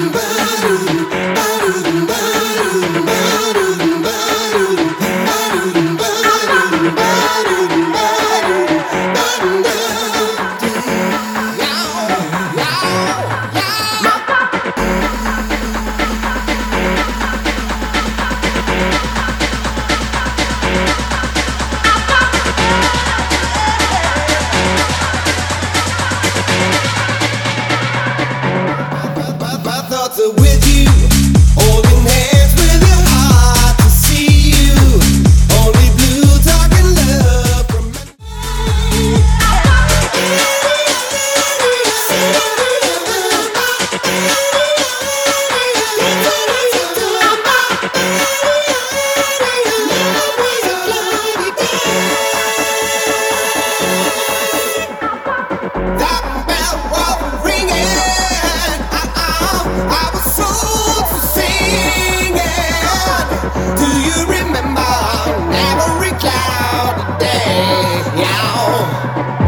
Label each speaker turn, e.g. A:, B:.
A: 음. holding hands. Yeah.